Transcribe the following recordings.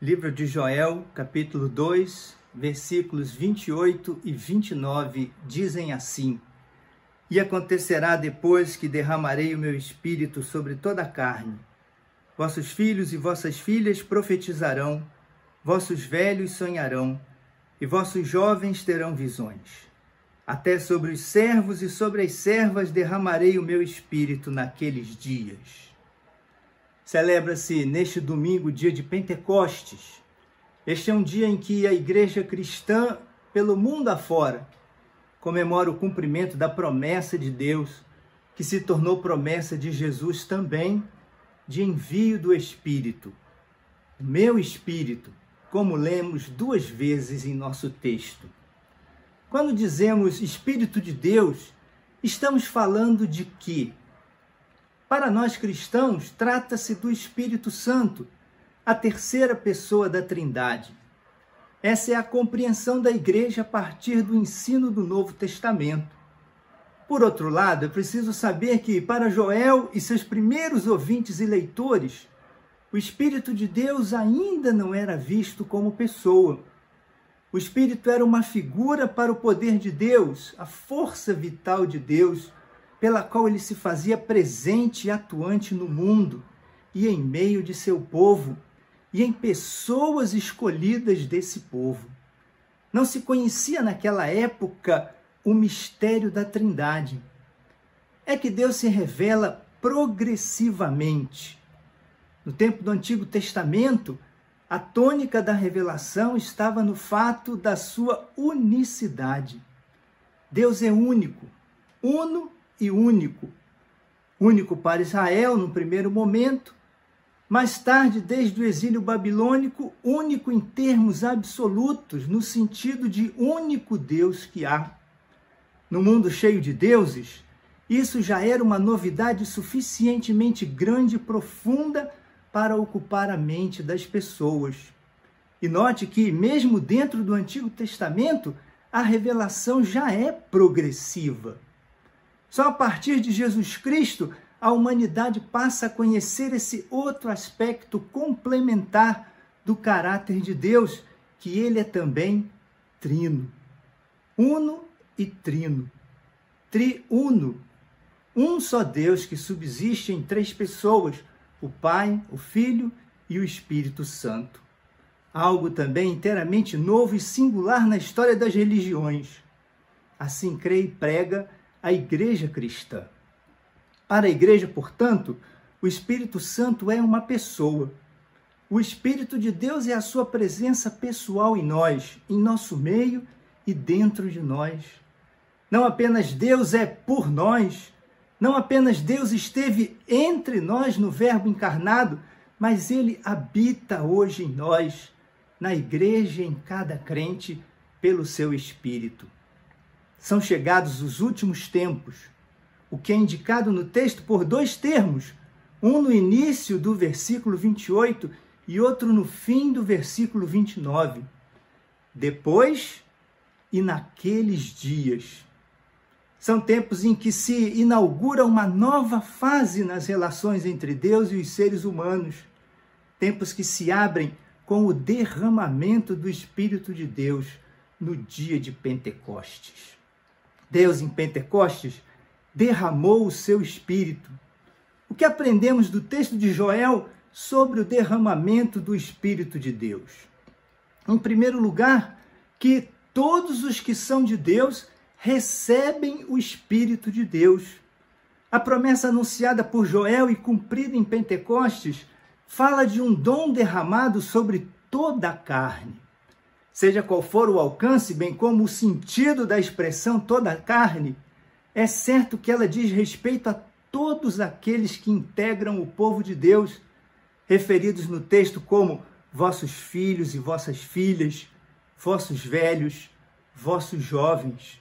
Livro de Joel, capítulo 2, versículos 28 e 29 dizem assim: E acontecerá depois que derramarei o meu espírito sobre toda a carne. Vossos filhos e vossas filhas profetizarão, vossos velhos sonharão, e vossos jovens terão visões. Até sobre os servos e sobre as servas derramarei o meu espírito naqueles dias Celebra-se neste domingo, dia de Pentecostes. Este é um dia em que a igreja cristã, pelo mundo afora, comemora o cumprimento da promessa de Deus, que se tornou promessa de Jesus também, de envio do Espírito. Meu Espírito, como lemos duas vezes em nosso texto. Quando dizemos Espírito de Deus, estamos falando de quê? Para nós cristãos, trata-se do Espírito Santo, a terceira pessoa da Trindade. Essa é a compreensão da igreja a partir do ensino do Novo Testamento. Por outro lado, é preciso saber que, para Joel e seus primeiros ouvintes e leitores, o Espírito de Deus ainda não era visto como pessoa. O Espírito era uma figura para o poder de Deus, a força vital de Deus, pela qual ele se fazia presente e atuante no mundo e em meio de seu povo e em pessoas escolhidas desse povo. Não se conhecia naquela época o mistério da Trindade. É que Deus se revela progressivamente. No tempo do Antigo Testamento, a tônica da revelação estava no fato da sua unicidade. Deus é único, uno e único. Único para Israel no primeiro momento, mais tarde, desde o exílio babilônico, único em termos absolutos, no sentido de único Deus que há. No mundo cheio de deuses, isso já era uma novidade suficientemente grande e profunda para ocupar a mente das pessoas. E note que, mesmo dentro do Antigo Testamento, a revelação já é progressiva. Só a partir de Jesus Cristo a humanidade passa a conhecer esse outro aspecto complementar do caráter de Deus, que ele é também trino. Uno e trino. Triuno. Um só Deus que subsiste em três pessoas: o Pai, o Filho e o Espírito Santo. Algo também inteiramente novo e singular na história das religiões. Assim crê e prega a igreja cristã. Para a igreja, portanto, o Espírito Santo é uma pessoa. O Espírito de Deus é a sua presença pessoal em nós, em nosso meio e dentro de nós. Não apenas Deus é por nós, não apenas Deus esteve entre nós no Verbo encarnado, mas ele habita hoje em nós, na igreja, em cada crente, pelo seu Espírito. São chegados os últimos tempos, o que é indicado no texto por dois termos, um no início do versículo 28 e outro no fim do versículo 29. Depois e naqueles dias. São tempos em que se inaugura uma nova fase nas relações entre Deus e os seres humanos. Tempos que se abrem com o derramamento do Espírito de Deus no dia de Pentecostes. Deus em Pentecostes derramou o seu espírito. O que aprendemos do texto de Joel sobre o derramamento do espírito de Deus? Em primeiro lugar, que todos os que são de Deus recebem o espírito de Deus. A promessa anunciada por Joel e cumprida em Pentecostes fala de um dom derramado sobre toda a carne seja qual for o alcance, bem como o sentido da expressão toda a carne, é certo que ela diz respeito a todos aqueles que integram o povo de Deus, referidos no texto como vossos filhos e vossas filhas, vossos velhos, vossos jovens.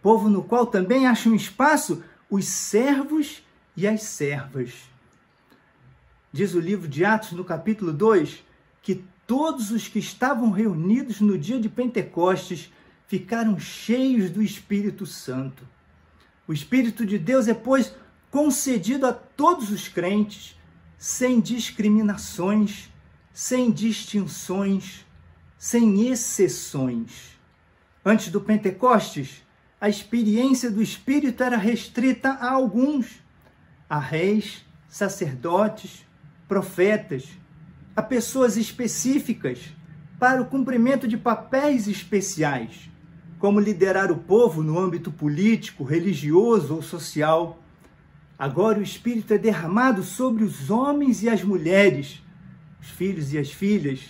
Povo no qual também acham espaço os servos e as servas. Diz o livro de Atos, no capítulo 2, que todos os que estavam reunidos no dia de Pentecostes ficaram cheios do Espírito Santo. O Espírito de Deus é, pois, concedido a todos os crentes, sem discriminações, sem distinções, sem exceções. Antes do Pentecostes, a experiência do Espírito era restrita a alguns, a reis, sacerdotes, profetas, a pessoas específicas para o cumprimento de papéis especiais, como liderar o povo no âmbito político, religioso ou social. Agora o Espírito é derramado sobre os homens e as mulheres, os filhos e as filhas,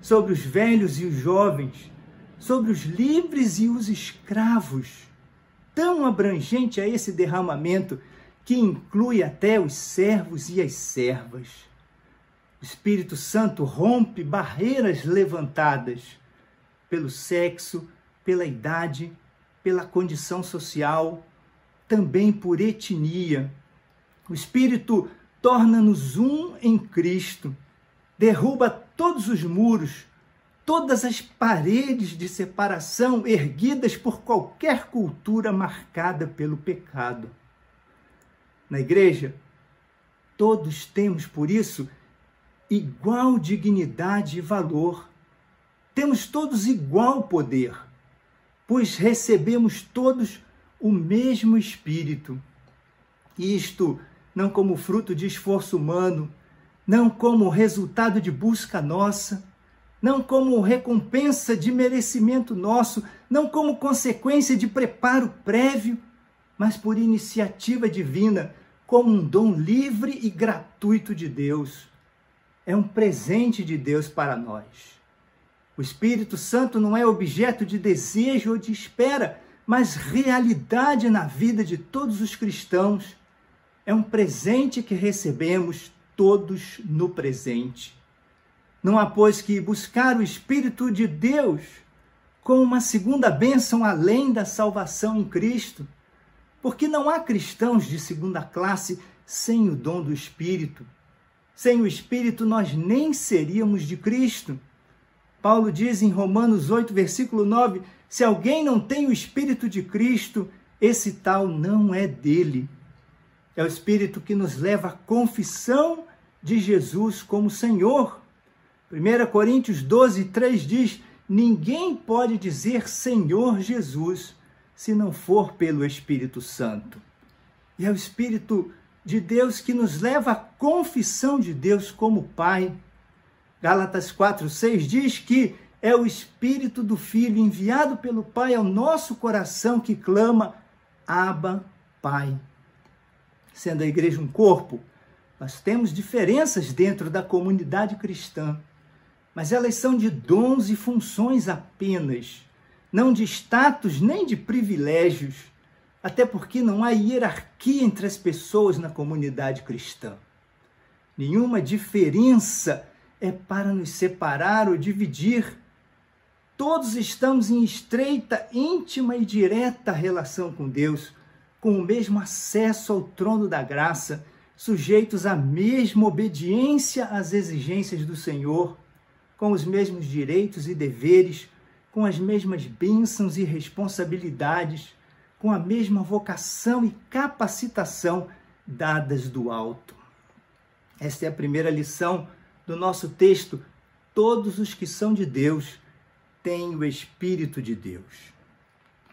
sobre os velhos e os jovens, sobre os livres e os escravos. Tão abrangente é esse derramamento que inclui até os servos e as servas. Espírito Santo rompe barreiras levantadas pelo sexo, pela idade, pela condição social, também por etnia. O Espírito torna-nos um em Cristo, derruba todos os muros, todas as paredes de separação erguidas por qualquer cultura marcada pelo pecado. Na igreja, todos temos, por isso, igual dignidade e valor. Temos todos igual poder, pois recebemos todos o mesmo Espírito. Isto não como fruto de esforço humano, não como resultado de busca nossa, não como recompensa de merecimento nosso, não como consequência de preparo prévio, mas por iniciativa divina, como um dom livre e gratuito de Deus. É um presente de Deus para nós. O Espírito Santo não é objeto de desejo ou de espera, mas realidade na vida de todos os cristãos. É um presente que recebemos todos no presente. Não há, pois, que buscar o Espírito de Deus como uma segunda bênção além da salvação em Cristo, porque não há cristãos de segunda classe sem o dom do Espírito. Sem o Espírito, nós nem seríamos de Cristo. Paulo diz em Romanos 8, versículo 9: se alguém não tem o Espírito de Cristo, esse tal não é dele. É o Espírito que nos leva à confissão de Jesus como Senhor 1 Coríntios 12, 3 diz: Ninguém pode dizer Senhor Jesus se não for pelo Espírito Santo. E é o Espírito de Deus que nos leva à confissão de Deus como Pai. Gálatas 4, 6 diz que é o Espírito do Filho enviado pelo Pai ao nosso coração que clama: Abba, Pai. Sendo a igreja um corpo, nós temos diferenças dentro da comunidade cristã mas elas são de dons e funções apenas, não de status nem de privilégios, até porque não há hierarquia entre as pessoas na comunidade cristã. Nenhuma diferença é para nos separar ou dividir. Todos estamos em estreita, íntima e direta relação com Deus, com o mesmo acesso ao trono da graça, sujeitos à mesma obediência às exigências do Senhor com os mesmos direitos e deveres, com as mesmas bênçãos e responsabilidades, com a mesma vocação e capacitação dadas do alto. Esta é a primeira lição do nosso texto. Todos os que são de Deus têm o Espírito de Deus.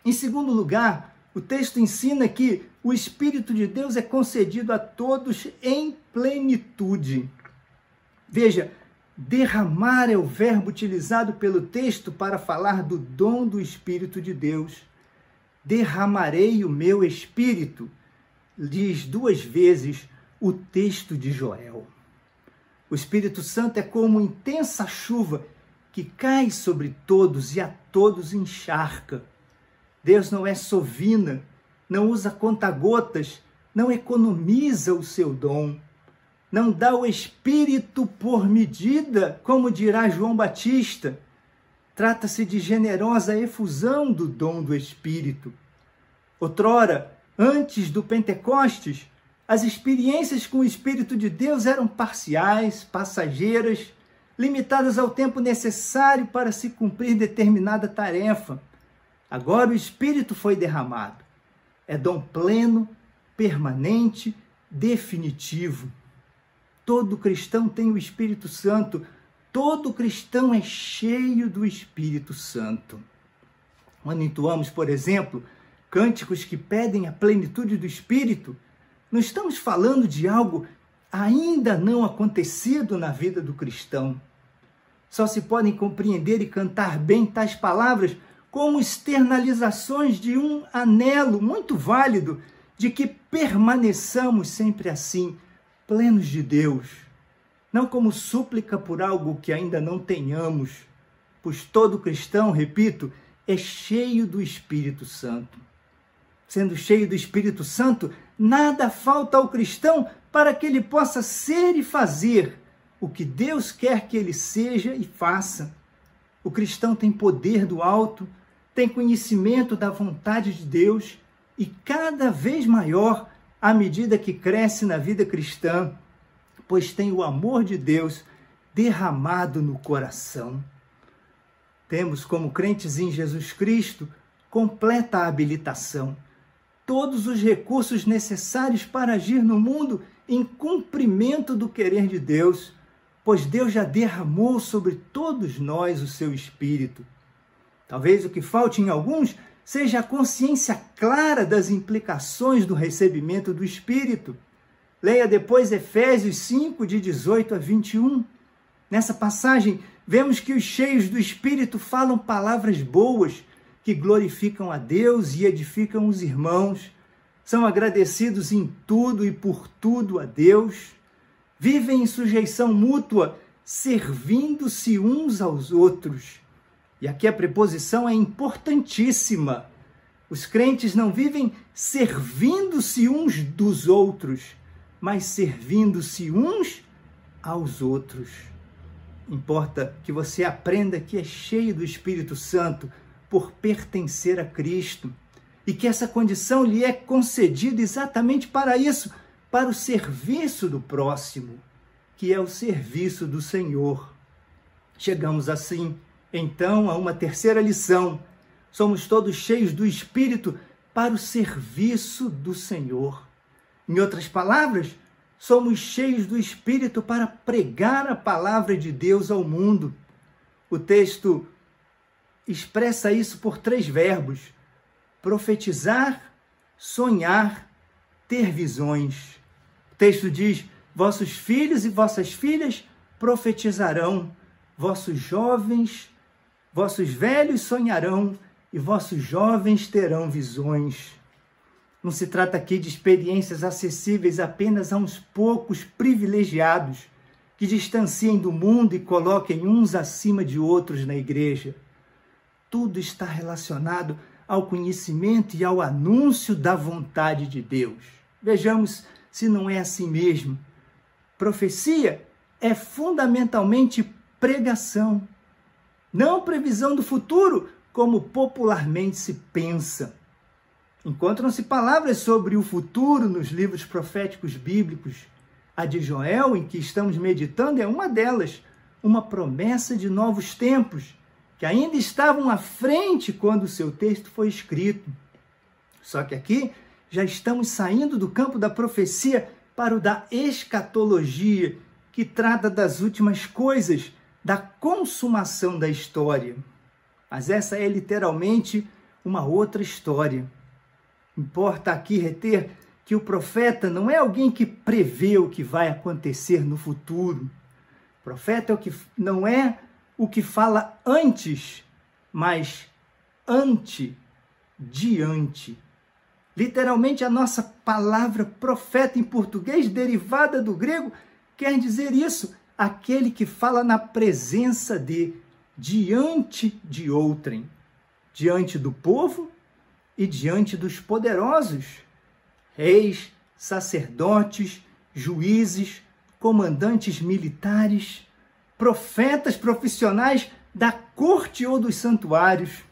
Em segundo lugar, o texto ensina que o Espírito de Deus é concedido a todos em plenitude. Veja, Derramar é o verbo utilizado pelo texto para falar do dom do Espírito de Deus. Derramarei o meu Espírito, diz duas vezes o texto de Joel. O Espírito Santo é como intensa chuva que cai sobre todos e a todos encharca. Deus não é sovina, não usa conta-gotas, não economiza o seu dom não dá o Espírito por medida, como dirá João Batista. Trata-se de generosa efusão do dom do Espírito. Outrora, antes do Pentecostes, as experiências com o Espírito de Deus eram parciais, passageiras, limitadas ao tempo necessário para se cumprir determinada tarefa. Agora o Espírito foi derramado. É dom pleno, permanente, definitivo. Todo cristão tem o Espírito Santo todo cristão é cheio do Espírito Santo. Quando entoamos, por exemplo, cânticos que pedem a plenitude do Espírito, não estamos falando de algo ainda não acontecido na vida do cristão. Só se podem compreender e cantar bem tais palavras como externalizações de um anelo muito válido de que permaneçamos sempre assim, plenos de Deus não como súplica por algo que ainda não tenhamos, pois todo cristão, repito, é cheio do Espírito Santo. Sendo cheio do Espírito Santo, nada falta ao cristão para que ele possa ser e fazer o que Deus quer que ele seja e faça. O cristão tem poder do alto, tem conhecimento da vontade de Deus e cada vez maior à medida que cresce na vida cristã pois tem o amor de Deus derramado no coração. Temos, como crentes em Jesus Cristo, completa habilitação, todos os recursos necessários para agir no mundo em cumprimento do querer de Deus, pois Deus já derramou sobre todos nós o seu Espírito. Talvez o que falte em alguns seja a consciência clara das implicações do recebimento do Espírito. Leia depois Efésios 5, de 18 a 21. Nessa passagem, vemos que os cheios do Espírito falam palavras boas que glorificam a Deus e edificam os irmãos. São agradecidos em tudo e por tudo a Deus. Vivem em sujeição mútua, servindo-se uns aos outros. E aqui a preposição é importantíssima. Os crentes não vivem servindo-se uns dos outros, mas servindo-se uns aos outros. Importa que você aprenda que é cheio do Espírito Santo por pertencer a Cristo e que essa condição lhe é concedida exatamente para isso, para o serviço do próximo, que é o serviço do Senhor. Chegamos assim, então, a uma terceira lição. Somos todos cheios do Espírito para o serviço do Senhor. Em outras palavras, somos cheios do Espírito para pregar a palavra de Deus ao mundo. O texto expressa isso por três verbos: profetizar, sonhar, ter visões. O texto diz: Vossos filhos e vossas filhas profetizarão, vossos jovens, vossos velhos sonharão e vossos jovens terão visões. Não se trata aqui de experiências acessíveis apenas a uns poucos privilegiados que distanciem do mundo e coloquem uns acima de outros na igreja. Tudo está relacionado ao conhecimento e ao anúncio da vontade de Deus. Vejamos se não é assim mesmo. Profecia é fundamentalmente pregação, não previsão do futuro, como popularmente se pensa. Encontram-se palavras sobre o futuro nos livros proféticos bíblicos. A de Joel, em que estamos meditando, é uma delas, uma promessa de novos tempos, que ainda estavam à frente quando o seu texto foi escrito. Só que aqui já estamos saindo do campo da profecia para o da escatologia, que trata das últimas coisas, da consumação da história. Mas essa é literalmente uma outra história. Importa aqui reter que o profeta não é alguém que prevê o que vai acontecer no futuro. O profeta é o que não é o que fala antes, mas ante, diante. Literalmente, a nossa palavra profeta em português, derivada do grego, quer dizer isso: aquele que fala na presença de, diante de outrem, diante do povo e diante dos poderosos, reis, sacerdotes, juízes, comandantes militares, profetas profissionais da corte ou dos santuários.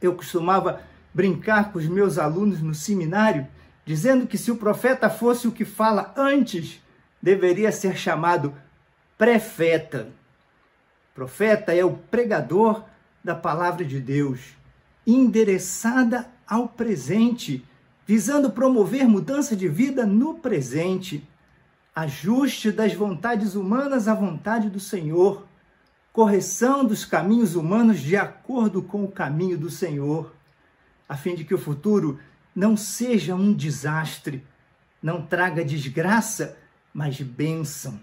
Eu costumava brincar com os meus alunos no seminário, dizendo que se o profeta fosse o que fala antes, deveria ser chamado prefeta. Profeta é o pregador da palavra de Deus, endereçada ao presente, visando promover mudança de vida no presente, ajuste das vontades humanas à vontade do Senhor, correção dos caminhos humanos de acordo com o caminho do Senhor, a fim de que o futuro não seja um desastre, não traga desgraça, mas bênção.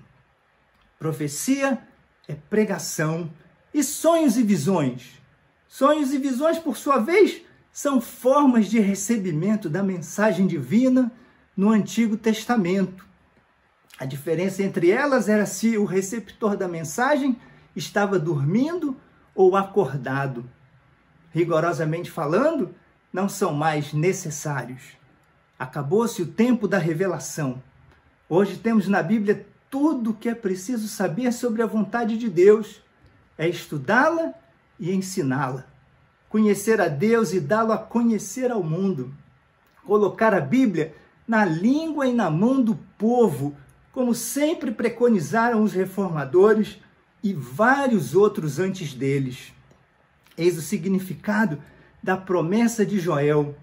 Profecia é pregação e sonhos e visões. Sonhos e visões, por sua vez, são formas de recebimento da mensagem divina no Antigo Testamento. A diferença entre elas era se o receptor da mensagem estava dormindo ou acordado. Rigorosamente falando, não são mais necessários. Acabou-se o tempo da revelação. Hoje temos na Bíblia tudo o que é preciso saber sobre a vontade de Deus. É estudá-la e ensiná-la. Conhecer a Deus e dá-lo a conhecer ao mundo. Colocar a Bíblia na língua e na mão do povo, como sempre preconizaram os reformadores e vários outros antes deles. Eis o significado da promessa de Joel: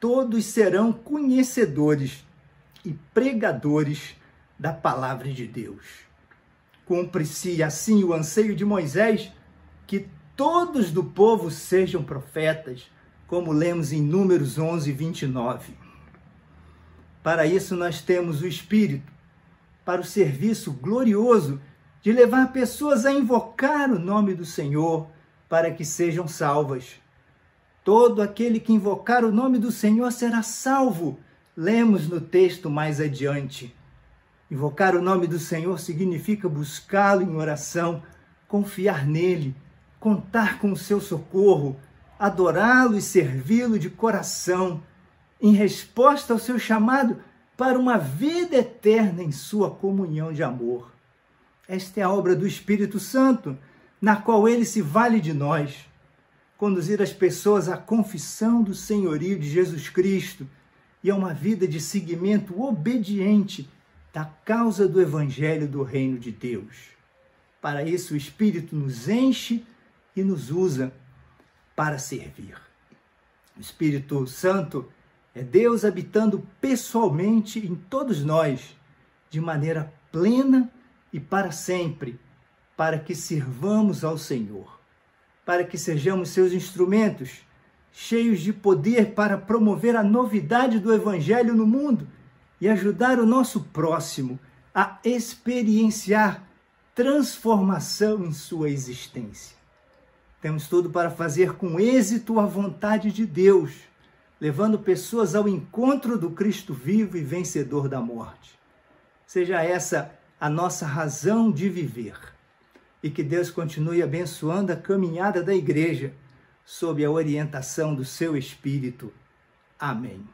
todos serão conhecedores e pregadores da palavra de Deus. Cumpre-se assim o anseio de Moisés que todos do povo sejam profetas, como lemos em Números 11, 29. Para isso, nós temos o Espírito, para o serviço glorioso de levar pessoas a invocar o nome do Senhor para que sejam salvas. Todo aquele que invocar o nome do Senhor será salvo. Lemos no texto mais adiante. Invocar o nome do Senhor significa buscá-lo em oração, confiar nele, contar com o seu socorro, adorá-lo e servi-lo de coração, em resposta ao seu chamado para uma vida eterna em sua comunhão de amor. Esta é a obra do Espírito Santo, na qual ele se vale de nós conduzir as pessoas à confissão do senhorio de Jesus Cristo e a uma vida de seguimento obediente da causa do evangelho do reino de Deus. Para isso, o Espírito nos enche e nos usa para servir. O Espírito Santo é Deus habitando pessoalmente em todos nós, de maneira plena e para sempre, para que sirvamos ao Senhor para que sejamos seus instrumentos, cheios de poder para promover a novidade do Evangelho no mundo e ajudar o nosso próximo a experienciar transformação em sua existência. Temos tudo para fazer com êxito a vontade de Deus, levando pessoas ao encontro do Cristo vivo e vencedor da morte. Seja essa a nossa razão de viver e que Deus continue abençoando a caminhada da igreja sob a orientação do seu Espírito. Amém.